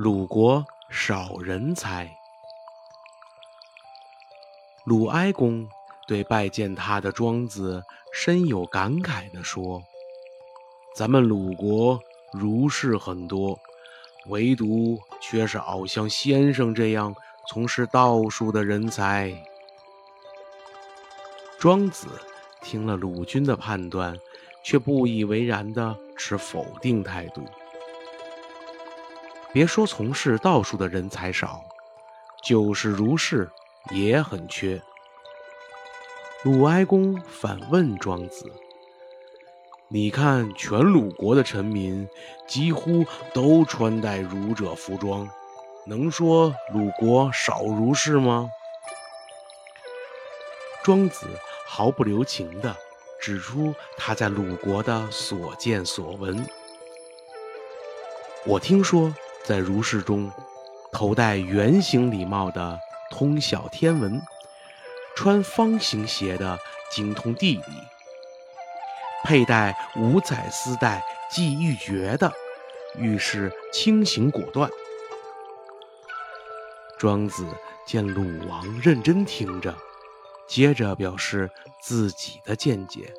鲁国少人才。鲁哀公对拜见他的庄子深有感慨地说：“咱们鲁国儒士很多，唯独缺少像先生这样从事道术的人才。”庄子听了鲁君的判断，却不以为然地持否定态度。别说从事道术的人才少，就是儒士也很缺。鲁哀公反问庄子：“你看，全鲁国的臣民几乎都穿戴儒者服装，能说鲁国少儒士吗？”庄子毫不留情地指出他在鲁国的所见所闻。我听说。在儒士中，头戴圆形礼帽的通晓天文，穿方形鞋的精通地理，佩戴五彩丝带系玉珏的遇事清醒果断。庄子见鲁王认真听着，接着表示自己的见解。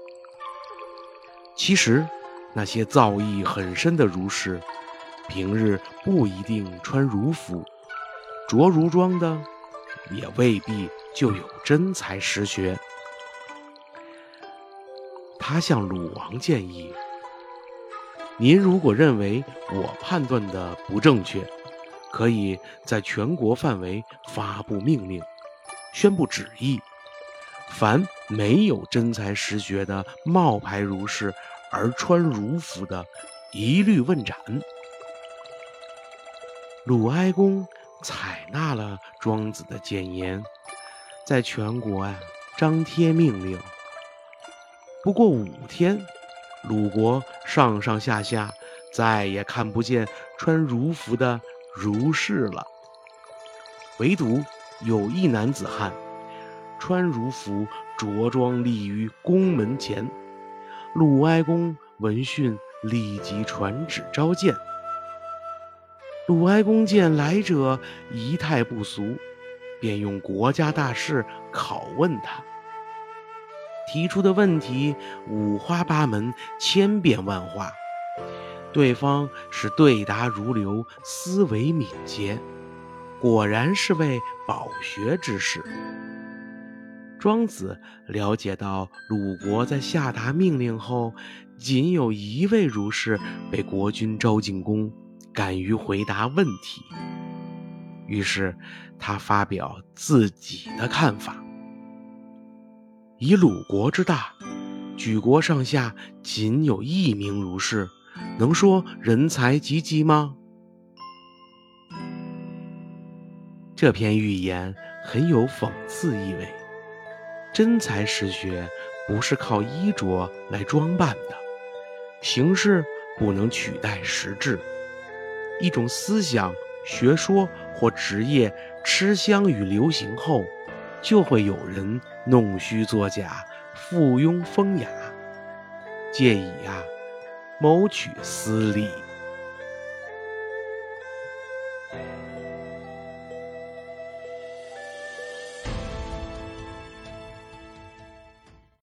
其实，那些造诣很深的儒士。平日不一定穿儒服，着儒装的也未必就有真才实学。他向鲁王建议：“您如果认为我判断的不正确，可以在全国范围发布命令，宣布旨意，凡没有真才实学的冒牌儒士而穿儒服的，一律问斩。”鲁哀公采纳了庄子的谏言，在全国啊张贴命令。不过五天，鲁国上上下下再也看不见穿儒服的儒士了，唯独有一男子汉穿儒服着装立于宫门前。鲁哀公闻讯，立即传旨召见。鲁哀公见来者仪态不俗，便用国家大事拷问他。提出的问题五花八门，千变万化，对方是对答如流，思维敏捷，果然是位饱学之士。庄子了解到，鲁国在下达命令后，仅有一位儒士被国君召进宫。敢于回答问题，于是他发表自己的看法：以鲁国之大，举国上下仅有一名儒士，能说人才济济吗？这篇寓言很有讽刺意味。真才实学不是靠衣着来装扮的，形式不能取代实质。一种思想、学说或职业吃香与流行后，就会有人弄虚作假、附庸风雅，借以啊谋取私利。